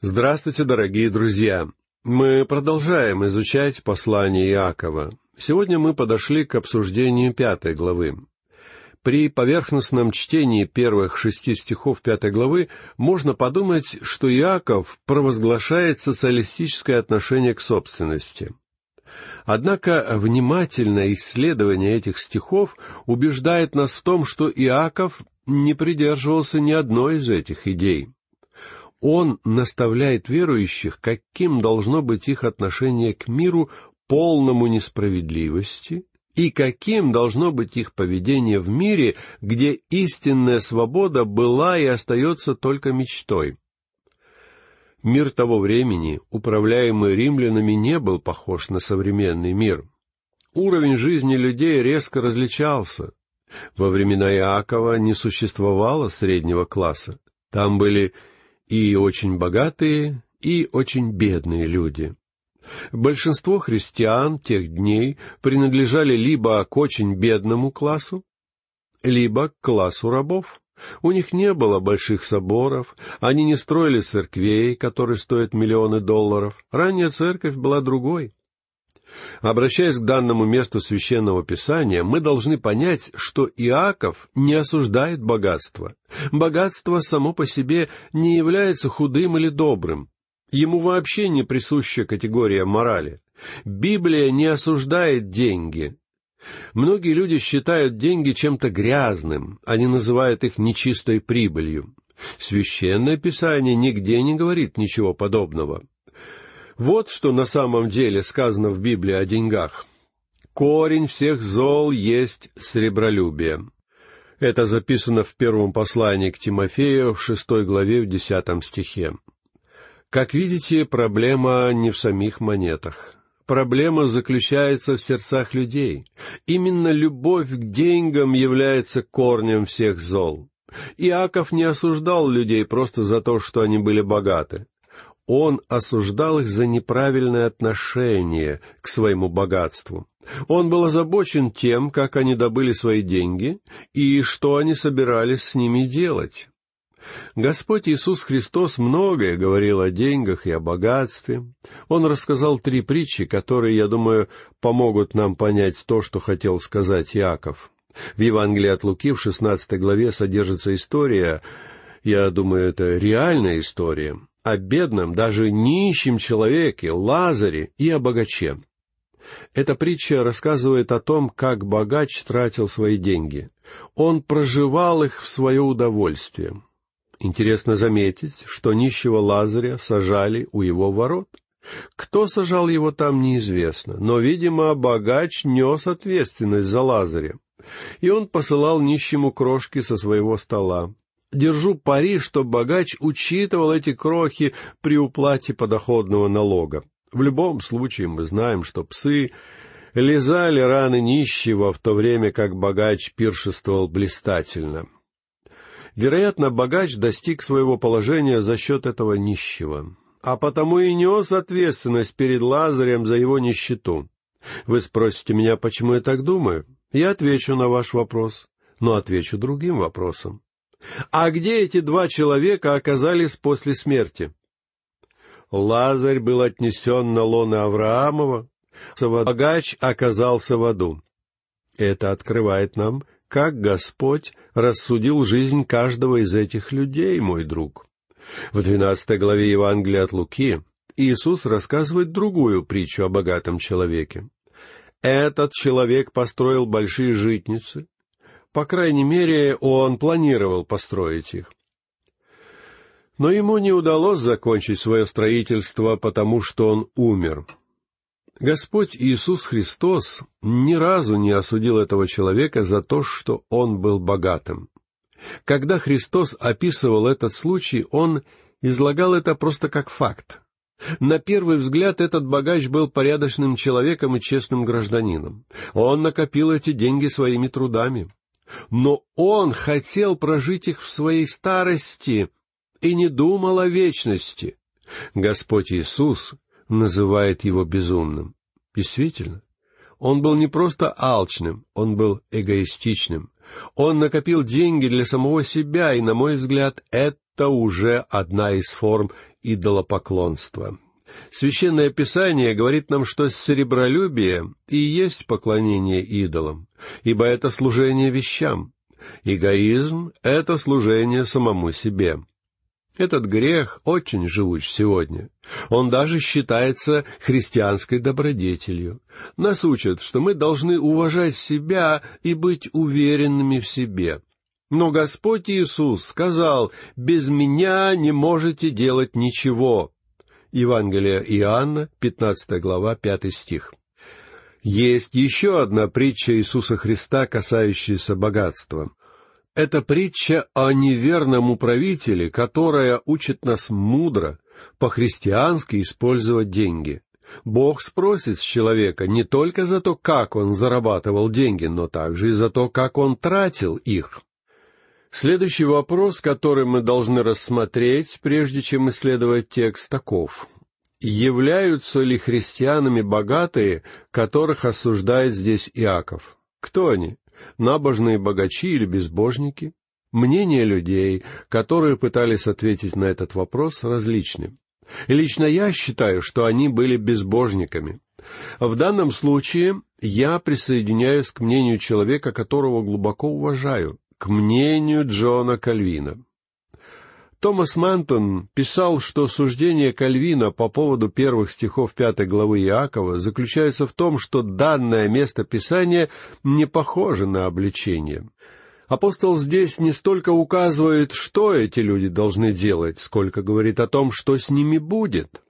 Здравствуйте, дорогие друзья! Мы продолжаем изучать послание Иакова. Сегодня мы подошли к обсуждению пятой главы. При поверхностном чтении первых шести стихов пятой главы можно подумать, что Иаков провозглашает социалистическое отношение к собственности. Однако внимательное исследование этих стихов убеждает нас в том, что Иаков не придерживался ни одной из этих идей. Он наставляет верующих, каким должно быть их отношение к миру, полному несправедливости, и каким должно быть их поведение в мире, где истинная свобода была и остается только мечтой. Мир того времени, управляемый римлянами, не был похож на современный мир. Уровень жизни людей резко различался. Во времена Иакова не существовало среднего класса. Там были и очень богатые, и очень бедные люди. Большинство христиан тех дней принадлежали либо к очень бедному классу, либо к классу рабов. У них не было больших соборов, они не строили церквей, которые стоят миллионы долларов. Ранняя церковь была другой. Обращаясь к данному месту священного писания, мы должны понять, что Иаков не осуждает богатство. Богатство само по себе не является худым или добрым. Ему вообще не присуща категория морали. Библия не осуждает деньги. Многие люди считают деньги чем-то грязным, они называют их нечистой прибылью. Священное Писание нигде не говорит ничего подобного. Вот что на самом деле сказано в Библии о деньгах. «Корень всех зол есть сребролюбие». Это записано в первом послании к Тимофею в шестой главе в десятом стихе. Как видите, проблема не в самих монетах. Проблема заключается в сердцах людей. Именно любовь к деньгам является корнем всех зол. Иаков не осуждал людей просто за то, что они были богаты. Он осуждал их за неправильное отношение к своему богатству. Он был озабочен тем, как они добыли свои деньги и что они собирались с ними делать. Господь Иисус Христос многое говорил о деньгах и о богатстве. Он рассказал три притчи, которые, я думаю, помогут нам понять то, что хотел сказать Иаков. В Евангелии от Луки в шестнадцатой главе содержится история, я думаю, это реальная история, о бедном, даже нищем человеке, Лазаре и о богаче. Эта притча рассказывает о том, как богач тратил свои деньги. Он проживал их в свое удовольствие. Интересно заметить, что нищего Лазаря сажали у его ворот. Кто сажал его там, неизвестно, но, видимо, богач нес ответственность за Лазаря. И он посылал нищему крошки со своего стола. Держу пари, что богач учитывал эти крохи при уплате подоходного налога. В любом случае мы знаем, что псы лизали раны нищего, в то время как богач пиршествовал блистательно. Вероятно, богач достиг своего положения за счет этого нищего, а потому и нес ответственность перед Лазарем за его нищету. Вы спросите меня, почему я так думаю? Я отвечу на ваш вопрос, но отвечу другим вопросом. А где эти два человека оказались после смерти? Лазарь был отнесен на лоно Авраамова, богач оказался в аду. Это открывает нам, как Господь рассудил жизнь каждого из этих людей, мой друг. В двенадцатой главе Евангелия от Луки Иисус рассказывает другую притчу о богатом человеке. Этот человек построил большие житницы, по крайней мере, он планировал построить их. Но ему не удалось закончить свое строительство, потому что он умер. Господь Иисус Христос ни разу не осудил этого человека за то, что он был богатым. Когда Христос описывал этот случай, он излагал это просто как факт. На первый взгляд этот богач был порядочным человеком и честным гражданином. Он накопил эти деньги своими трудами но он хотел прожить их в своей старости и не думал о вечности. Господь Иисус называет его безумным. Действительно, он был не просто алчным, он был эгоистичным. Он накопил деньги для самого себя, и, на мой взгляд, это уже одна из форм идолопоклонства. Священное Писание говорит нам, что серебролюбие и есть поклонение идолам, ибо это служение вещам. Эгоизм — это служение самому себе. Этот грех очень живуч сегодня. Он даже считается христианской добродетелью. Нас учат, что мы должны уважать себя и быть уверенными в себе. Но Господь Иисус сказал, «Без меня не можете делать ничего». Евангелие Иоанна, 15 глава, 5 стих. Есть еще одна притча Иисуса Христа, касающаяся богатства. Это притча о неверном управителе, которая учит нас мудро, по-христиански использовать деньги. Бог спросит с человека не только за то, как он зарабатывал деньги, но также и за то, как он тратил их. Следующий вопрос, который мы должны рассмотреть, прежде чем исследовать текст, таков. Являются ли христианами богатые, которых осуждает здесь Иаков? Кто они? набожные богачи или безбожники? Мнения людей, которые пытались ответить на этот вопрос, различны. И лично я считаю, что они были безбожниками. В данном случае я присоединяюсь к мнению человека, которого глубоко уважаю, к мнению Джона Кальвина. Томас Мантон писал, что суждение Кальвина по поводу первых стихов пятой главы Иакова заключается в том, что данное место Писания не похоже на обличение. Апостол здесь не столько указывает, что эти люди должны делать, сколько говорит о том, что с ними будет.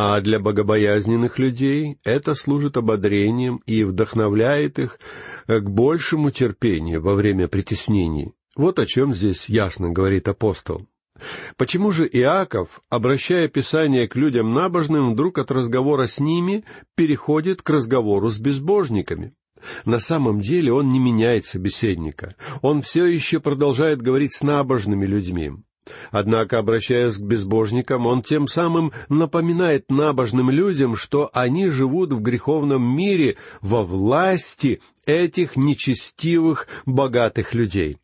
А для богобоязненных людей это служит ободрением и вдохновляет их к большему терпению во время притеснений. Вот о чем здесь ясно говорит апостол. Почему же Иаков, обращая Писание к людям набожным, вдруг от разговора с ними переходит к разговору с безбожниками? На самом деле он не меняет собеседника. Он все еще продолжает говорить с набожными людьми. Однако, обращаясь к безбожникам, он тем самым напоминает набожным людям, что они живут в греховном мире во власти этих нечестивых, богатых людей.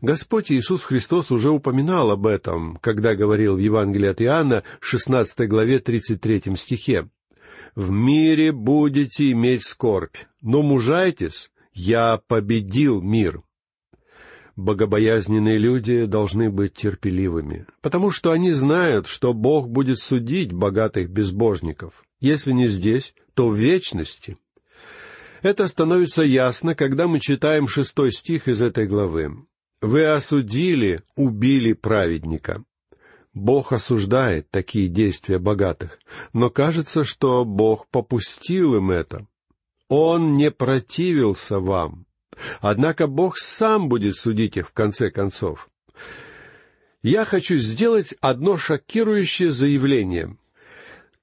Господь Иисус Христос уже упоминал об этом, когда говорил в Евангелии от Иоанна, 16 главе 33 стихе. «В мире будете иметь скорбь, но мужайтесь, я победил мир». Богобоязненные люди должны быть терпеливыми, потому что они знают, что Бог будет судить богатых безбожников, если не здесь, то в вечности. Это становится ясно, когда мы читаем шестой стих из этой главы. Вы осудили, убили праведника. Бог осуждает такие действия богатых, но кажется, что Бог попустил им это. Он не противился вам. Однако Бог сам будет судить их в конце концов. Я хочу сделать одно шокирующее заявление.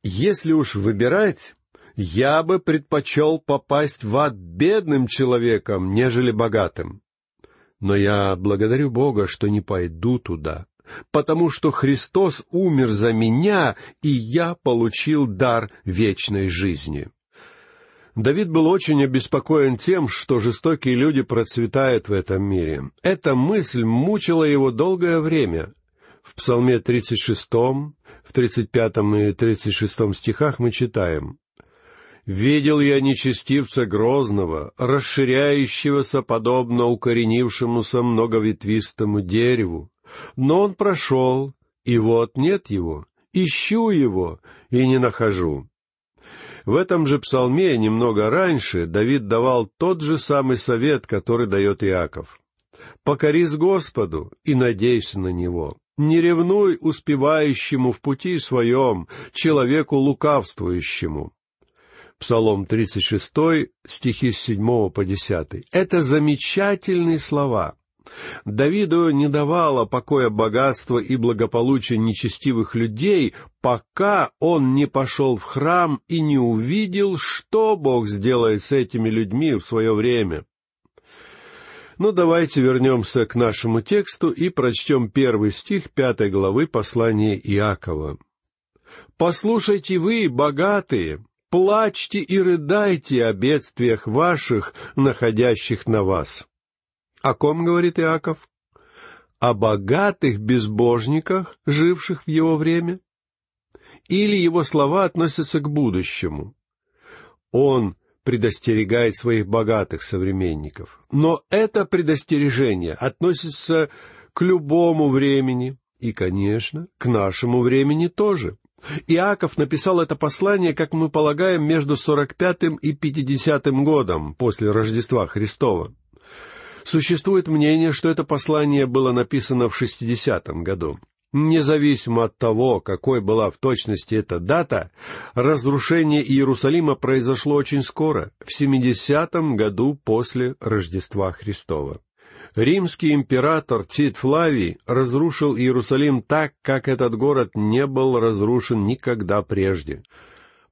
Если уж выбирать, я бы предпочел попасть в ад бедным человеком, нежели богатым. Но я благодарю Бога, что не пойду туда, потому что Христос умер за меня, и я получил дар вечной жизни. Давид был очень обеспокоен тем, что жестокие люди процветают в этом мире. Эта мысль мучила его долгое время. В Псалме 36, в 35 и 36 стихах мы читаем Видел я нечестивца грозного, расширяющегося подобно укоренившемуся многоветвистому дереву. Но он прошел, и вот нет его. Ищу его, и не нахожу. В этом же псалме немного раньше Давид давал тот же самый совет, который дает Иаков. «Покорись Господу и надейся на Него. Не ревнуй успевающему в пути своем, человеку лукавствующему. Псалом 36, стихи с 7 по 10. Это замечательные слова. Давиду не давало покоя богатство и благополучие нечестивых людей, пока он не пошел в храм и не увидел, что Бог сделает с этими людьми в свое время. Но ну, давайте вернемся к нашему тексту и прочтем первый стих пятой главы послания Иакова. «Послушайте вы, богатые, плачьте и рыдайте о бедствиях ваших, находящих на вас. О ком говорит Иаков? о богатых безбожниках, живших в его время? Или его слова относятся к будущему? Он предостерегает своих богатых современников. Но это предостережение относится к любому времени и, конечно, к нашему времени тоже. Иаков написал это послание, как мы полагаем, между 45 и 50 годом после Рождества Христова. Существует мнение, что это послание было написано в 60-м году. Независимо от того, какой была в точности эта дата, разрушение Иерусалима произошло очень скоро, в 70-м году после Рождества Христова. Римский император Тит Флавий разрушил Иерусалим так, как этот город не был разрушен никогда прежде.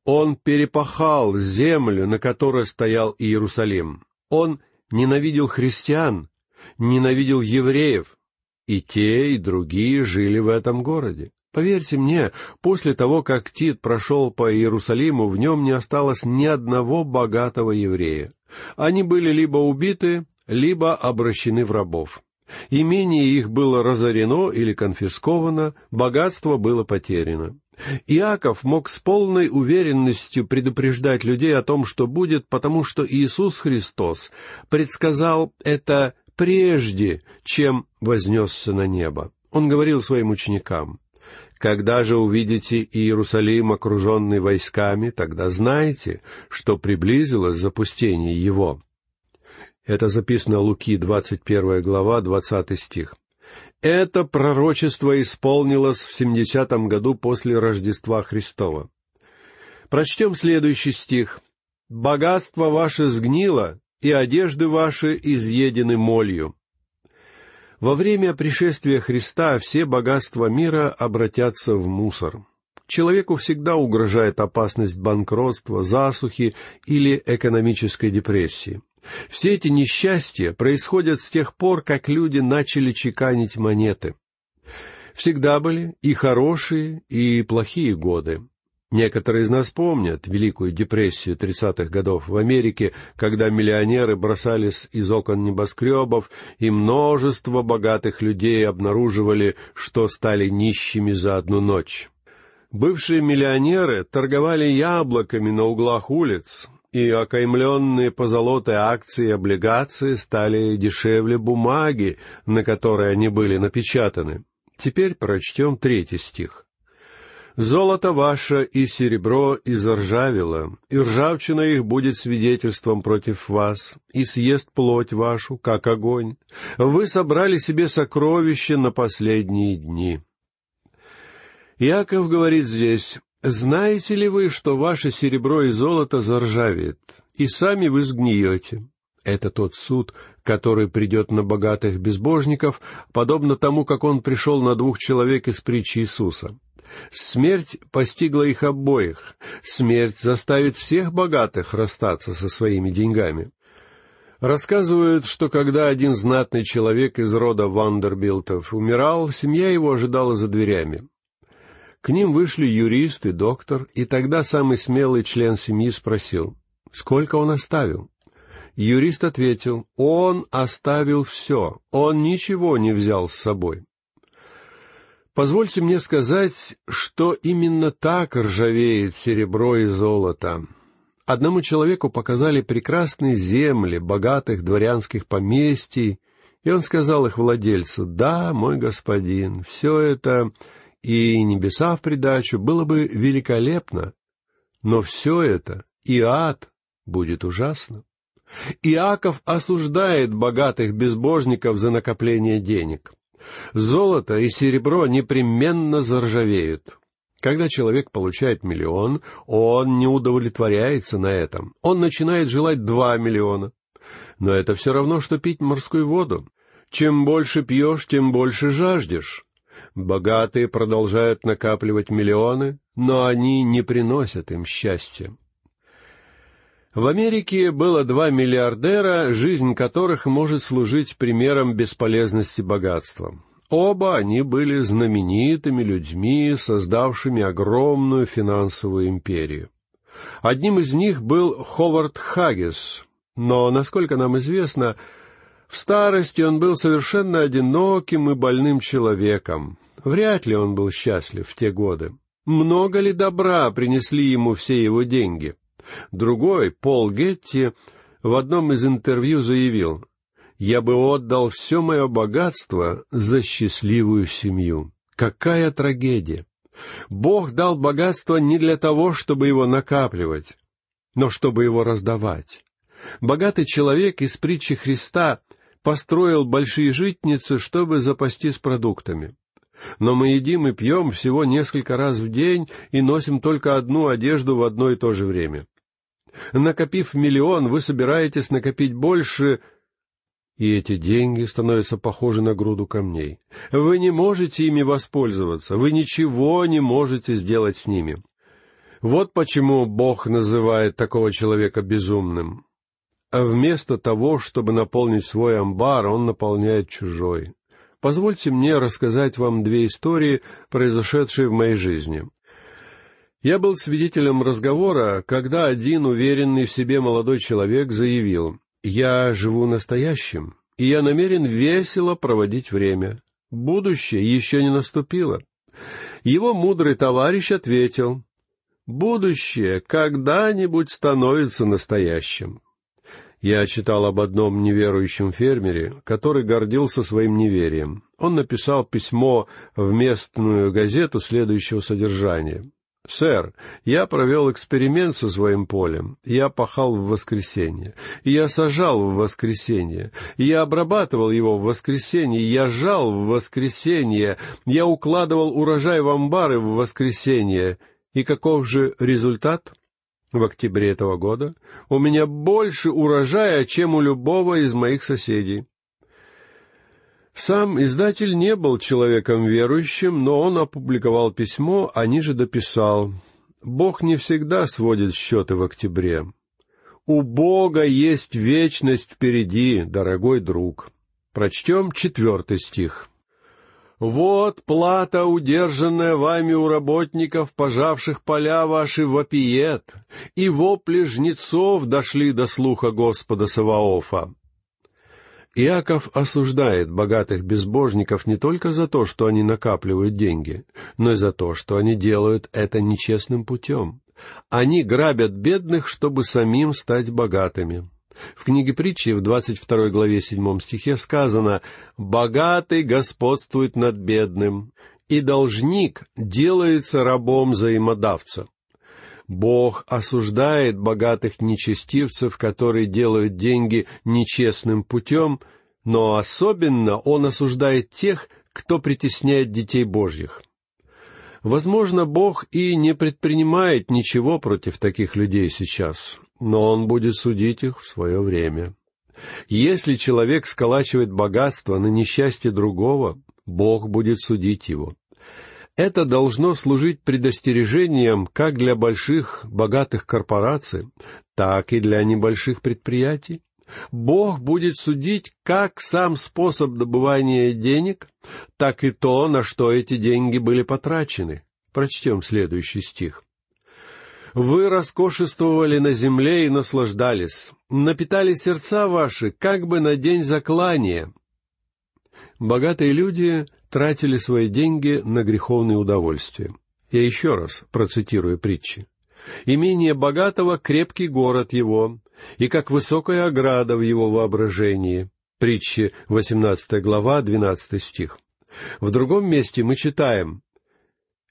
Он перепахал землю, на которой стоял Иерусалим. Он ненавидел христиан, ненавидел евреев, и те, и другие жили в этом городе. Поверьте мне, после того, как Тит прошел по Иерусалиму, в нем не осталось ни одного богатого еврея. Они были либо убиты, либо обращены в рабов. Имение их было разорено или конфисковано, богатство было потеряно. Иаков мог с полной уверенностью предупреждать людей о том, что будет, потому что Иисус Христос предсказал это прежде, чем вознесся на небо. Он говорил своим ученикам, «Когда же увидите Иерусалим, окруженный войсками, тогда знайте, что приблизилось запустение его». Это записано Луки, 21 глава, 20 стих. Это пророчество исполнилось в 70-м году после Рождества Христова. Прочтем следующий стих. «Богатство ваше сгнило, и одежды ваши изъедены молью». Во время пришествия Христа все богатства мира обратятся в мусор. Человеку всегда угрожает опасность банкротства, засухи или экономической депрессии. Все эти несчастья происходят с тех пор, как люди начали чеканить монеты. Всегда были и хорошие, и плохие годы. Некоторые из нас помнят Великую депрессию 30-х годов в Америке, когда миллионеры бросались из окон небоскребов, и множество богатых людей обнаруживали, что стали нищими за одну ночь. Бывшие миллионеры торговали яблоками на углах улиц, и окаймленные позолотой акции и облигации стали дешевле бумаги, на которой они были напечатаны. Теперь прочтем третий стих. «Золото ваше и серебро изржавело, и ржавчина их будет свидетельством против вас, и съест плоть вашу, как огонь. Вы собрали себе сокровища на последние дни». Иаков говорит здесь, знаете ли вы, что ваше серебро и золото заржавеет, и сами вы сгниете? Это тот суд, который придет на богатых безбожников, подобно тому, как он пришел на двух человек из притчи Иисуса. Смерть постигла их обоих. Смерть заставит всех богатых расстаться со своими деньгами. Рассказывают, что когда один знатный человек из рода Вандербилтов умирал, семья его ожидала за дверями. К ним вышли юрист и доктор, и тогда самый смелый член семьи спросил, сколько он оставил. Юрист ответил, он оставил все, он ничего не взял с собой. Позвольте мне сказать, что именно так ржавеет серебро и золото. Одному человеку показали прекрасные земли богатых дворянских поместий, и он сказал их владельцу, «Да, мой господин, все это и небеса в придачу было бы великолепно, но все это и ад будет ужасно. Иаков осуждает богатых безбожников за накопление денег. Золото и серебро непременно заржавеют. Когда человек получает миллион, он не удовлетворяется на этом. Он начинает желать два миллиона. Но это все равно, что пить морскую воду. Чем больше пьешь, тем больше жаждешь. Богатые продолжают накапливать миллионы, но они не приносят им счастья. В Америке было два миллиардера, жизнь которых может служить примером бесполезности богатства. Оба они были знаменитыми людьми, создавшими огромную финансовую империю. Одним из них был Ховард Хаггис, но, насколько нам известно, В старости он был совершенно одиноким и больным человеком. Вряд ли он был счастлив в те годы. Много ли добра принесли ему все его деньги? Другой, Пол Гетти, в одном из интервью заявил, «Я бы отдал все мое богатство за счастливую семью». Какая трагедия! Бог дал богатство не для того, чтобы его накапливать, но чтобы его раздавать. Богатый человек из притчи Христа построил большие житницы, чтобы запастись продуктами. Но мы едим и пьем всего несколько раз в день и носим только одну одежду в одно и то же время. Накопив миллион, вы собираетесь накопить больше, и эти деньги становятся похожи на груду камней. Вы не можете ими воспользоваться, вы ничего не можете сделать с ними. Вот почему Бог называет такого человека безумным. А вместо того, чтобы наполнить свой амбар, он наполняет чужой. Позвольте мне рассказать вам две истории, произошедшие в моей жизни. Я был свидетелем разговора, когда один уверенный в себе молодой человек заявил, «Я живу настоящим, и я намерен весело проводить время. Будущее еще не наступило». Его мудрый товарищ ответил, «Будущее когда-нибудь становится настоящим». Я читал об одном неверующем фермере, который гордился своим неверием. Он написал письмо в местную газету следующего содержания. «Сэр, я провел эксперимент со своим полем. Я пахал в воскресенье. Я сажал в воскресенье. Я обрабатывал его в воскресенье. Я жал в воскресенье. Я укладывал урожай в амбары в воскресенье. И каков же результат?» В октябре этого года, у меня больше урожая, чем у любого из моих соседей. Сам издатель не был человеком верующим, но он опубликовал письмо, а ниже дописал «Бог не всегда сводит счеты в октябре. У Бога есть вечность впереди, дорогой друг». Прочтем четвертый стих. Вот плата, удержанная вами у работников, пожавших поля ваши, вопиет, и вопли жнецов дошли до слуха Господа Саваофа. Иаков осуждает богатых безбожников не только за то, что они накапливают деньги, но и за то, что они делают это нечестным путем. Они грабят бедных, чтобы самим стать богатыми. В книге притчи в 22 главе 7 стихе сказано «Богатый господствует над бедным, и должник делается рабом взаимодавца». Бог осуждает богатых нечестивцев, которые делают деньги нечестным путем, но особенно Он осуждает тех, кто притесняет детей Божьих. Возможно, Бог и не предпринимает ничего против таких людей сейчас, но он будет судить их в свое время. Если человек сколачивает богатство на несчастье другого, Бог будет судить его. Это должно служить предостережением как для больших богатых корпораций, так и для небольших предприятий. Бог будет судить как сам способ добывания денег, так и то, на что эти деньги были потрачены. Прочтем следующий стих. Вы роскошествовали на земле и наслаждались, напитали сердца ваши, как бы на день заклания. Богатые люди тратили свои деньги на греховные удовольствия. Я еще раз процитирую притчи. «Имение богатого — крепкий город его, и как высокая ограда в его воображении». Притчи, 18 глава, 12 стих. В другом месте мы читаем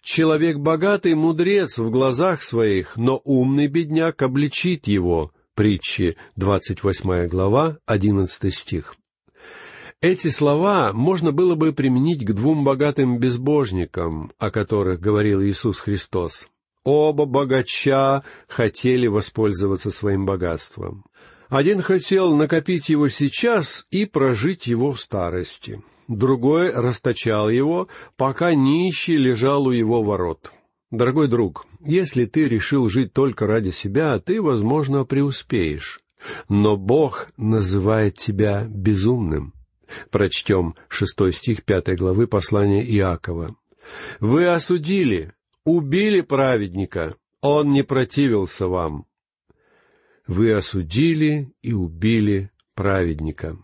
Человек богатый мудрец в глазах своих, но умный бедняк обличит его. Притчи, 28 глава, 11 стих. Эти слова можно было бы применить к двум богатым безбожникам, о которых говорил Иисус Христос. Оба богача хотели воспользоваться своим богатством. Один хотел накопить его сейчас и прожить его в старости другой расточал его, пока нищий лежал у его ворот. Дорогой друг, если ты решил жить только ради себя, ты, возможно, преуспеешь. Но Бог называет тебя безумным. Прочтем шестой стих пятой главы послания Иакова. «Вы осудили, убили праведника, он не противился вам». Вы осудили и убили праведника.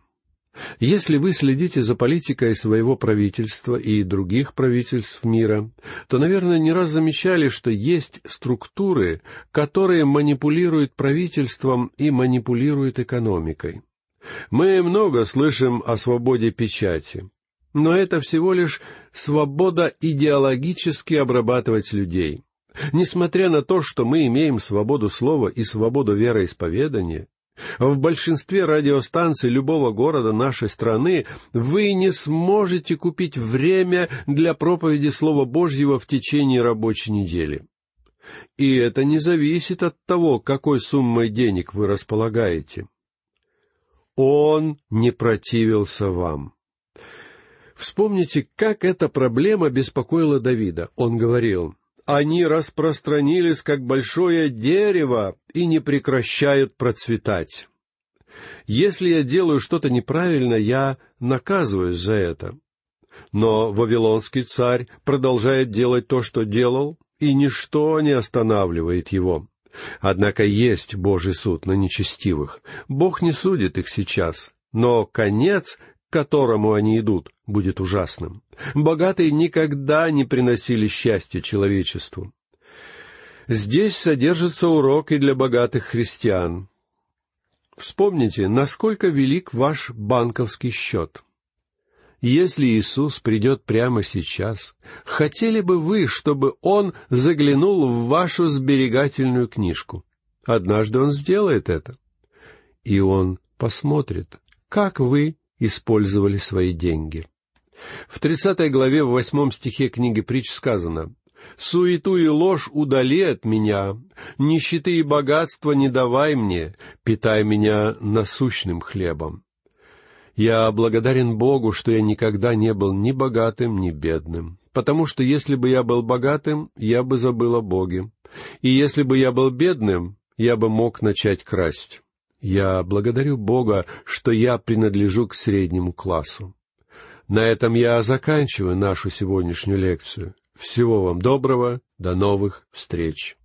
Если вы следите за политикой своего правительства и других правительств мира, то, наверное, не раз замечали, что есть структуры, которые манипулируют правительством и манипулируют экономикой. Мы много слышим о свободе печати, но это всего лишь свобода идеологически обрабатывать людей. Несмотря на то, что мы имеем свободу слова и свободу вероисповедания, в большинстве радиостанций любого города нашей страны вы не сможете купить время для проповеди Слова Божьего в течение рабочей недели. И это не зависит от того, какой суммой денег вы располагаете. Он не противился вам. Вспомните, как эта проблема беспокоила Давида. Он говорил, они распространились, как большое дерево, и не прекращают процветать. Если я делаю что-то неправильно, я наказываюсь за это. Но Вавилонский царь продолжает делать то, что делал, и ничто не останавливает его. Однако есть Божий суд на нечестивых. Бог не судит их сейчас, но конец, к которому они идут, будет ужасным. Богатые никогда не приносили счастья человечеству. Здесь содержится урок и для богатых христиан. Вспомните, насколько велик ваш банковский счет. Если Иисус придет прямо сейчас, хотели бы вы, чтобы Он заглянул в вашу сберегательную книжку? Однажды Он сделает это. И Он посмотрит, как вы использовали свои деньги. В тридцатой главе в восьмом стихе книги притч сказано «Суету и ложь удали от меня, нищеты и богатства не давай мне, питай меня насущным хлебом». Я благодарен Богу, что я никогда не был ни богатым, ни бедным, потому что если бы я был богатым, я бы забыл о Боге, и если бы я был бедным, я бы мог начать красть. Я благодарю Бога, что я принадлежу к среднему классу. На этом я заканчиваю нашу сегодняшнюю лекцию. Всего вам доброго, до новых встреч.